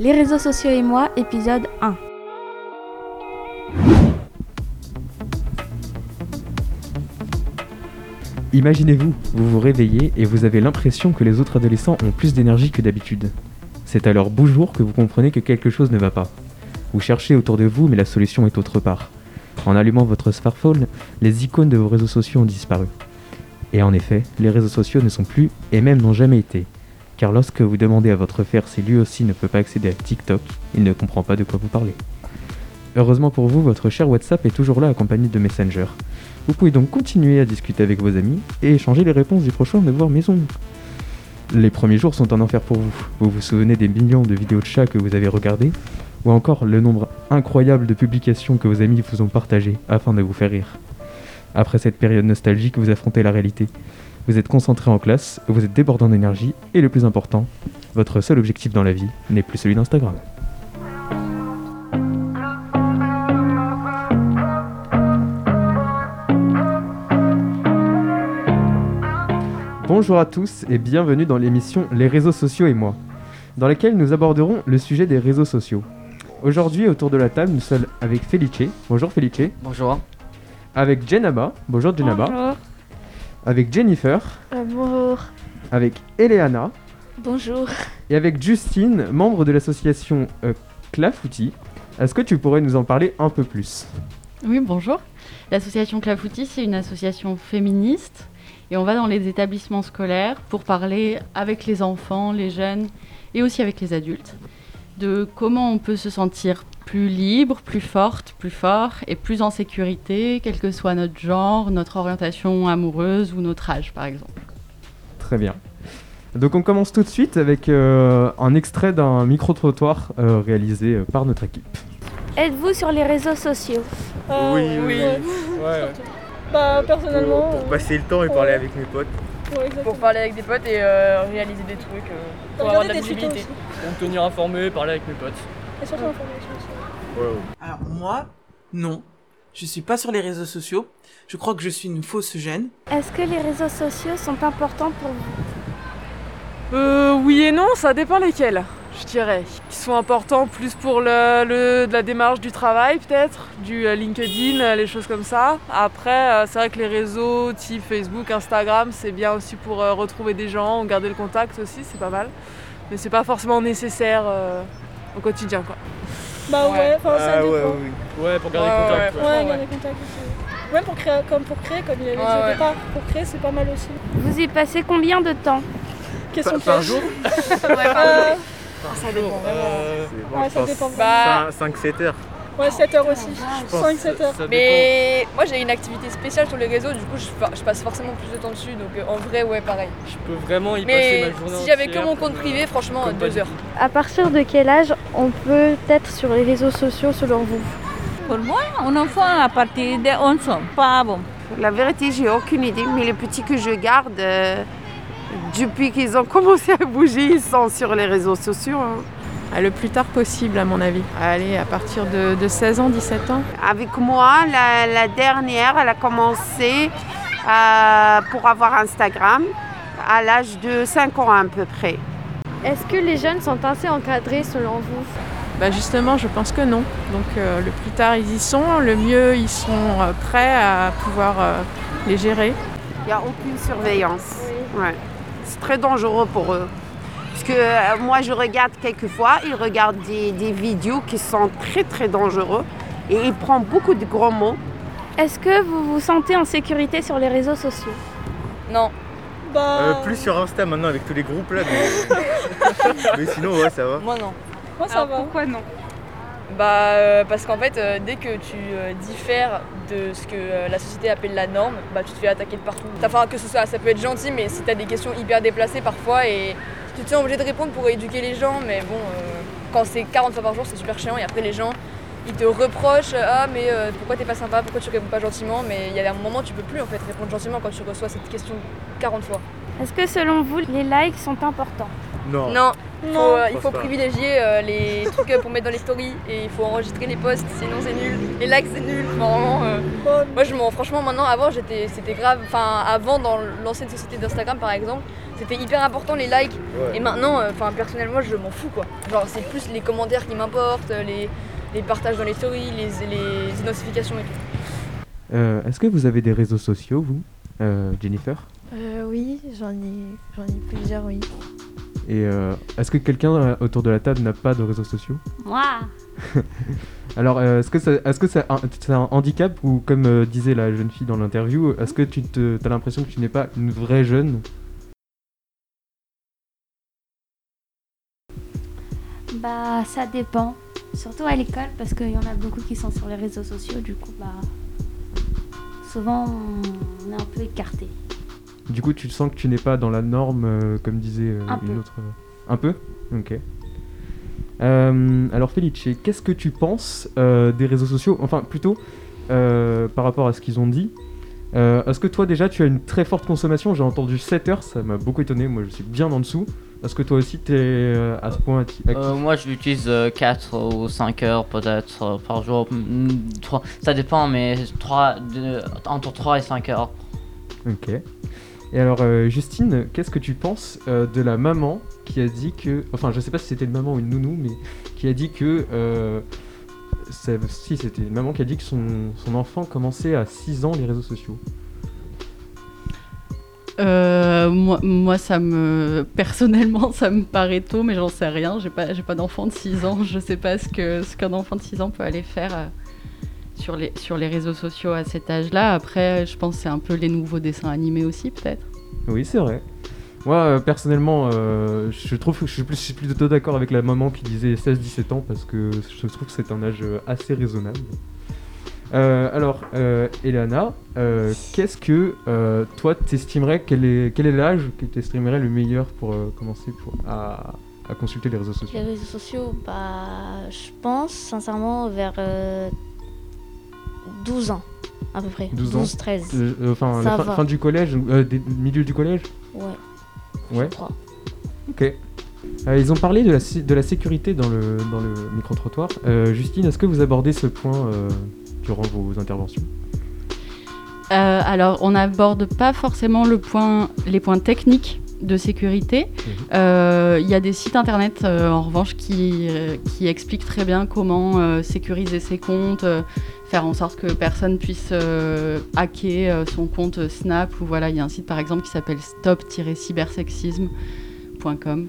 Les réseaux sociaux et moi, épisode 1. Imaginez-vous, vous vous réveillez et vous avez l'impression que les autres adolescents ont plus d'énergie que d'habitude. C'est leur beau jour que vous comprenez que quelque chose ne va pas. Vous cherchez autour de vous mais la solution est autre part. En allumant votre smartphone, les icônes de vos réseaux sociaux ont disparu. Et en effet, les réseaux sociaux ne sont plus et même n'ont jamais été. Car lorsque vous demandez à votre frère si lui aussi ne peut pas accéder à TikTok, il ne comprend pas de quoi vous parlez. Heureusement pour vous, votre cher WhatsApp est toujours là accompagné de Messenger. Vous pouvez donc continuer à discuter avec vos amis et échanger les réponses du prochain devoir maison. Les premiers jours sont un enfer pour vous. Vous vous souvenez des millions de vidéos de chats que vous avez regardées ou encore le nombre incroyable de publications que vos amis vous ont partagées afin de vous faire rire. Après cette période nostalgique, vous affrontez la réalité. Vous êtes concentré en classe, vous êtes débordant d'énergie et le plus important, votre seul objectif dans la vie n'est plus celui d'Instagram. Bonjour à tous et bienvenue dans l'émission Les réseaux sociaux et moi, dans laquelle nous aborderons le sujet des réseaux sociaux. Aujourd'hui, autour de la table, nous sommes avec Felice. Bonjour Felice. Bonjour. Avec Jenaba. Bonjour Jenaba. Bonjour. Avec Jennifer. Euh, bonjour. Avec Eleana. Bonjour. Et avec Justine, membre de l'association euh, Clafouti. Est-ce que tu pourrais nous en parler un peu plus? Oui, bonjour. L'association Clafoutis, c'est une association féministe et on va dans les établissements scolaires pour parler avec les enfants, les jeunes et aussi avec les adultes de comment on peut se sentir plus libre, plus forte, plus fort et plus en sécurité, quel que soit notre genre, notre orientation amoureuse ou notre âge, par exemple. Très bien. Donc on commence tout de suite avec euh, un extrait d'un micro-trottoir euh, réalisé euh, par notre équipe. Êtes-vous sur les réseaux sociaux? Euh, oui, oui. ouais. Ouais, ouais. Bah personnellement, Pour, pour passer le temps et parler avec mes potes. ouais. Pour parler avec des potes et euh, réaliser des trucs. euh, pour avoir de la visibilité. Pour me tenir informé, parler avec mes potes. Et surtout aussi. Ouais, Alors moi, non. Je suis pas sur les réseaux sociaux. Je crois que je suis une fausse gêne. Est-ce que les réseaux sociaux sont importants pour vous? Euh, oui et non, ça dépend lesquels, je dirais. Qui sont importants plus pour le, le- de la démarche du travail, peut-être, du euh, LinkedIn, euh, les choses comme ça. Après, euh, c'est vrai que les réseaux type Facebook, Instagram, c'est bien aussi pour retrouver des gens, garder le contact aussi, c'est pas mal. Mais c'est pas forcément nécessaire euh, au quotidien, quoi. Bah ouais, enfin ça Ah dépend. ouais, oui. Ouais, pour garder Ouais, contact. ouais, garder contact aussi. Même pour créer, comme pour créer, comme il avait dit Ouais, au ouais. départ, pour créer c'est pas mal aussi. Vous y passez combien de temps Question Par, jour Euh, Ça dépend euh, Ouais, ça dépend. Bah, 5-7 heures. Ouais, 7 heures aussi. Je pense 5-7 que heures. mais moi j'ai une activité spéciale sur les réseaux, du coup je, fa- je passe forcément plus de temps dessus, donc euh, en vrai, ouais, pareil. Je peux vraiment y passer Mais ma journée si j'avais que entière mon compte euh, privé, franchement, comme pas deux du heures. À partir de quel âge on peut être sur les réseaux sociaux selon vous? Pour moi, un enfant à partir de 11 ans, pas avant. La vérité, j'ai aucune idée, mais les petits que je garde, euh, depuis qu'ils ont commencé à bouger, ils sont sur les réseaux sociaux. hein. Le plus tard possible, à mon avis. Allez, à partir de, de 16 ans, 17 ans. Avec moi, la, la dernière, elle a commencé euh, pour avoir Instagram à l'âge de 5 ans à peu près. Est-ce que les jeunes sont assez encadrés selon vous? Bah justement, je pense que non. Donc euh, le plus tard ils y sont, le mieux ils sont euh, prêts à pouvoir euh, les gérer. Il n'y a aucune surveillance. Ouais. C'est très dangereux pour eux. Parce que euh, moi, je regarde quelquefois, ils regardent des, des vidéos qui sont très très dangereux et ils prennent beaucoup de gros mots. Est-ce que vous vous sentez en sécurité sur les réseaux sociaux? Non, Bah, Euh, plus sur Insta maintenant avec tous les groupes là. Mais, mais sinon, ouais, ça va. moi non. moi ça va. Pourquoi non? Bah euh, parce qu'en fait euh, dès que tu euh, diffères de ce que euh, la société appelle la norme, bah tu te fais attaquer de partout. Enfin que ce soit ça peut être gentil mais si t'as des questions hyper déplacées parfois et tu te sens obligé de répondre pour éduquer les gens mais bon euh, quand c'est 40 fois par jour c'est super chiant et après les gens ils te reprochent ah mais euh, pourquoi t'es pas sympa, pourquoi tu réponds pas gentiment mais il y a un moment tu peux plus en fait répondre gentiment quand tu reçois cette question 40 fois. Est-ce que selon vous, les likes sont importants? Non. Non, faut, euh, il faut pas. privilégier euh, les trucs euh, pour mettre dans les stories et il faut enregistrer les posts, sinon c'est nul. Les likes c'est nul, vraiment. euh, Bon, Moi je m'en franchement maintenant avant j'étais c'était grave. Enfin avant dans l'ancienne société d'Instagram par exemple, c'était hyper important les likes. Ouais. Et maintenant, euh, enfin personnellement je m'en fous quoi. Genre c'est plus les commentaires qui m'importent, les, les partages dans les stories, les, les identifications et tout. Euh, Est-ce que vous avez des réseaux sociaux, vous, euh, Jennifer? Euh, oui, j'en ai, j'en ai plusieurs, oui. Et euh, est-ce que quelqu'un autour de la table n'a pas de réseaux sociaux? Moi Alors, euh, est-ce que ça- que c'est un, c'est un handicap ou comme euh, disait la jeune fille dans l'interview, est-ce que tu te, as l'impression que tu n'es pas une vraie jeune? Bah, ça dépend. Surtout à l'école, parce qu'il y en a beaucoup qui sont sur les réseaux sociaux, du coup, bah. Souvent, on est un peu écarté. Du coup, tu sens que tu n'es pas dans la norme, euh, comme disait euh, Un une peu. autre. Un peu? Ok. Euh, alors, Felice, qu'est-ce que tu penses des réseaux sociaux? Enfin, plutôt par rapport à ce qu'ils ont dit. Est-ce que toi, déjà, tu as une très forte consommation? J'ai entendu 7 heures, ça m'a beaucoup étonné. Moi, je suis bien en dessous. Est-ce que toi aussi, tu es à ce point acti- actif? Euh, moi, je l'utilise 4 ou 5 heures peut-être euh, par jour. Mm, trois- Ça dépend, mais 3, entre 3 et 5 heures. Ok. Et alors, euh, Justine, qu'est-ce que tu penses euh, de la maman qui a dit que. Enfin, je sais pas si c'était une maman ou une nounou, mais qui a dit que. euh, si, c'était une maman qui a dit que son, son enfant commençait à 6 ans les réseaux sociaux. Euh, moi, ça me. Personnellement, ça me paraît tôt, mais j'en sais rien. J'ai pas, pas d'enfant de 6 ans. Je sais pas ce que ce qu'un enfant de 6 ans peut aller faire euh, sur, les, réseaux sociaux à cet âge-là. Après, je pense que c'est un peu les nouveaux dessins animés aussi, peut-être. Oui, c'est vrai. Moi, euh, personnellement, je trouve que je suis, plutôt d'accord avec la maman qui disait 16-17 ans parce que je trouve que c'est un âge assez raisonnable. Euh, alors, euh, Elana, euh, qu'est-ce que euh, toi t'estimerais quel est, quel est l'âge que t'estimerais le meilleur pour commencer pour, à, à consulter les réseaux sociaux? Les réseaux sociaux, bah, je pense sincèrement vers euh, 12 ans, à peu près. 12 ans? 13. Euh, euh, Enfin, Ça la fin, du collège, euh, des- milieu du collège? Ouais. Ouais. Je crois. Ok. Euh, ils ont parlé de la, sé- de la sécurité dans le, dans le micro-trottoir. Euh, Justine, est-ce que vous abordez ce point euh, durant vos interventions Euh, alors, on n'aborde pas forcément le point, les points techniques de sécurité. Euh, Il y a des sites internet, euh, en revanche, qui, qui expliquent très bien comment sécuriser ses comptes, faire en sorte que personne puisse hacker son compte Snap. Ou voilà, il y a un site par exemple qui s'appelle stop-cybersexisme.com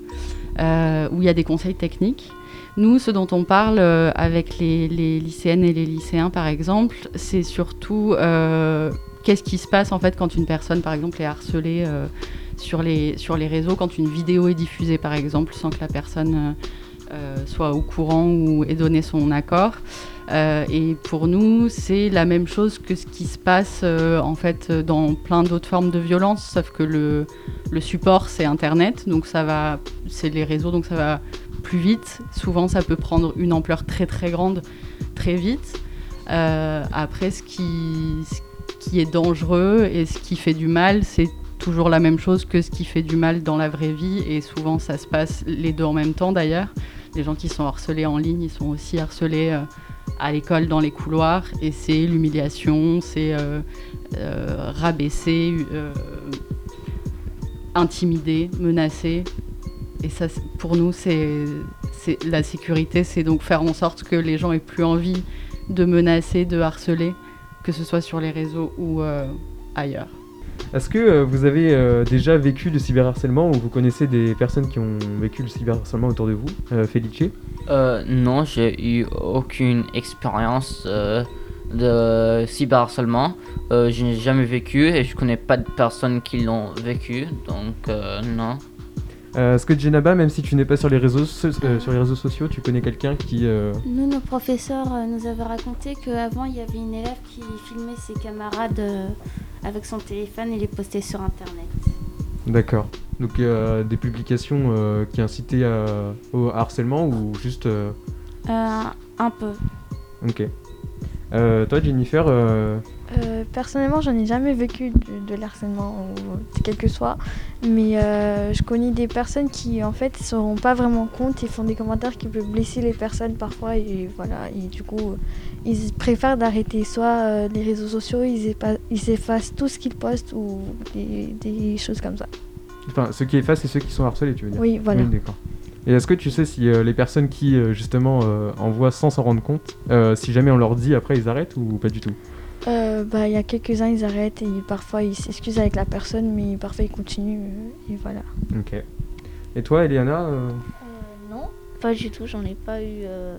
où il y a des conseils techniques. Nous, ce dont on parle euh, avec les, lycéennes et les lycéens, par exemple, c'est surtout euh, qu'est-ce qui se passe en fait quand une personne, par exemple, est harcelée euh, sur, les, réseaux, quand une vidéo est diffusée, par exemple, sans que la personne soit au courant ou ait donné son accord. Et pour nous, c'est la même chose que ce qui se passe en fait dans plein d'autres formes de violence, sauf que le, le support c'est Internet, donc ça va, c'est les réseaux, donc ça va plus vite. Souvent, ça peut prendre une ampleur très très grande très vite. Euh, après, ce qui, ce qui est dangereux et ce qui fait du mal, c'est toujours la même chose que ce qui fait du mal dans la vraie vie, et souvent ça se passe les deux en même temps d'ailleurs. Les gens qui sont harcelés en ligne, ils sont aussi harcelés euh, à l'école, dans les couloirs, et c'est l'humiliation, c'est euh, rabaisser, intimider, menacer. Et ça, pour nous, c'est la sécurité, c'est donc faire en sorte que les gens aient plus envie de menacer, de harceler, que ce soit sur les réseaux ou euh, ailleurs. Est-ce que euh, vous avez euh, déjà vécu du cyberharcèlement ou vous connaissez des personnes qui ont vécu le cyberharcèlement autour de vous euh, Felice? Euh, non, j'ai eu aucune expérience euh, de cyberharcèlement. Euh, je n'ai jamais vécu et je connais pas de personnes qui l'ont vécu, donc euh, non. Euh, Est-ce que Jenaba, même si tu n'es pas sur les réseaux, so- euh, sur les réseaux sociaux, tu connais quelqu'un qui... euh, Nous, nos professeurs euh, nous avaient raconté qu'avant, il y avait une élève qui filmait ses camarades avec son téléphone et les postait sur Internet. D'accord. Donc des publications qui incitaient au harcèlement ou juste... un peu. Ok. Euh, toi Jennifer, euh, personnellement, j'en ai jamais vécu de, de l'harcèlement, quel que soit. Mais euh, je connais des personnes qui, en fait, ne se rendent pas vraiment compte et font des commentaires qui peuvent blesser les personnes parfois. Et voilà, et du coup, ils préfèrent d'arrêter soit euh, les réseaux sociaux, ils, effa- ils effacent tout ce qu'ils postent ou des, des choses comme ça. Enfin, ceux qui effacent et ceux qui sont harcelés, tu veux dire Oui, voilà. d'accord. Et est-ce que tu sais si euh, les personnes qui, euh, justement, euh, envoient sans s'en rendre compte, si jamais on leur dit après, ils arrêtent ou pas du tout? Euh, bah, il y a quelques-uns, ils arrêtent et parfois ils s'excusent avec la personne, mais parfois ils continuent euh, et voilà. Ok. Et toi, Eliana euh, Non, pas du tout, j'en ai pas eu. euh,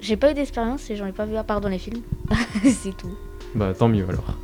J'ai pas eu d'expérience et j'en ai pas vu à part dans les films. c'est tout. Bah, tant mieux alors.